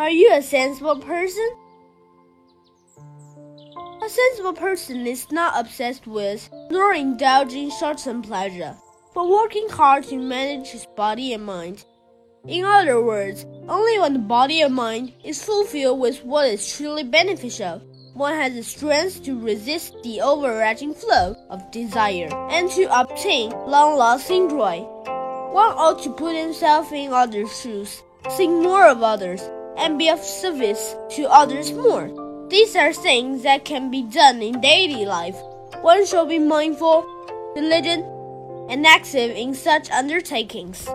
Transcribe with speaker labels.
Speaker 1: Are you a sensible person? A sensible person is not obsessed with nor indulging short-term pleasure, but working hard to manage his body and mind. In other words, only when the body and mind is fulfilled with what is truly beneficial, one has the strength to resist the overarching flow of desire and to obtain long-lasting joy. One ought to put himself in others' shoes, think more of others, and be of service to others more. These are things that can be done in daily life. One should be mindful, diligent, and active in such undertakings.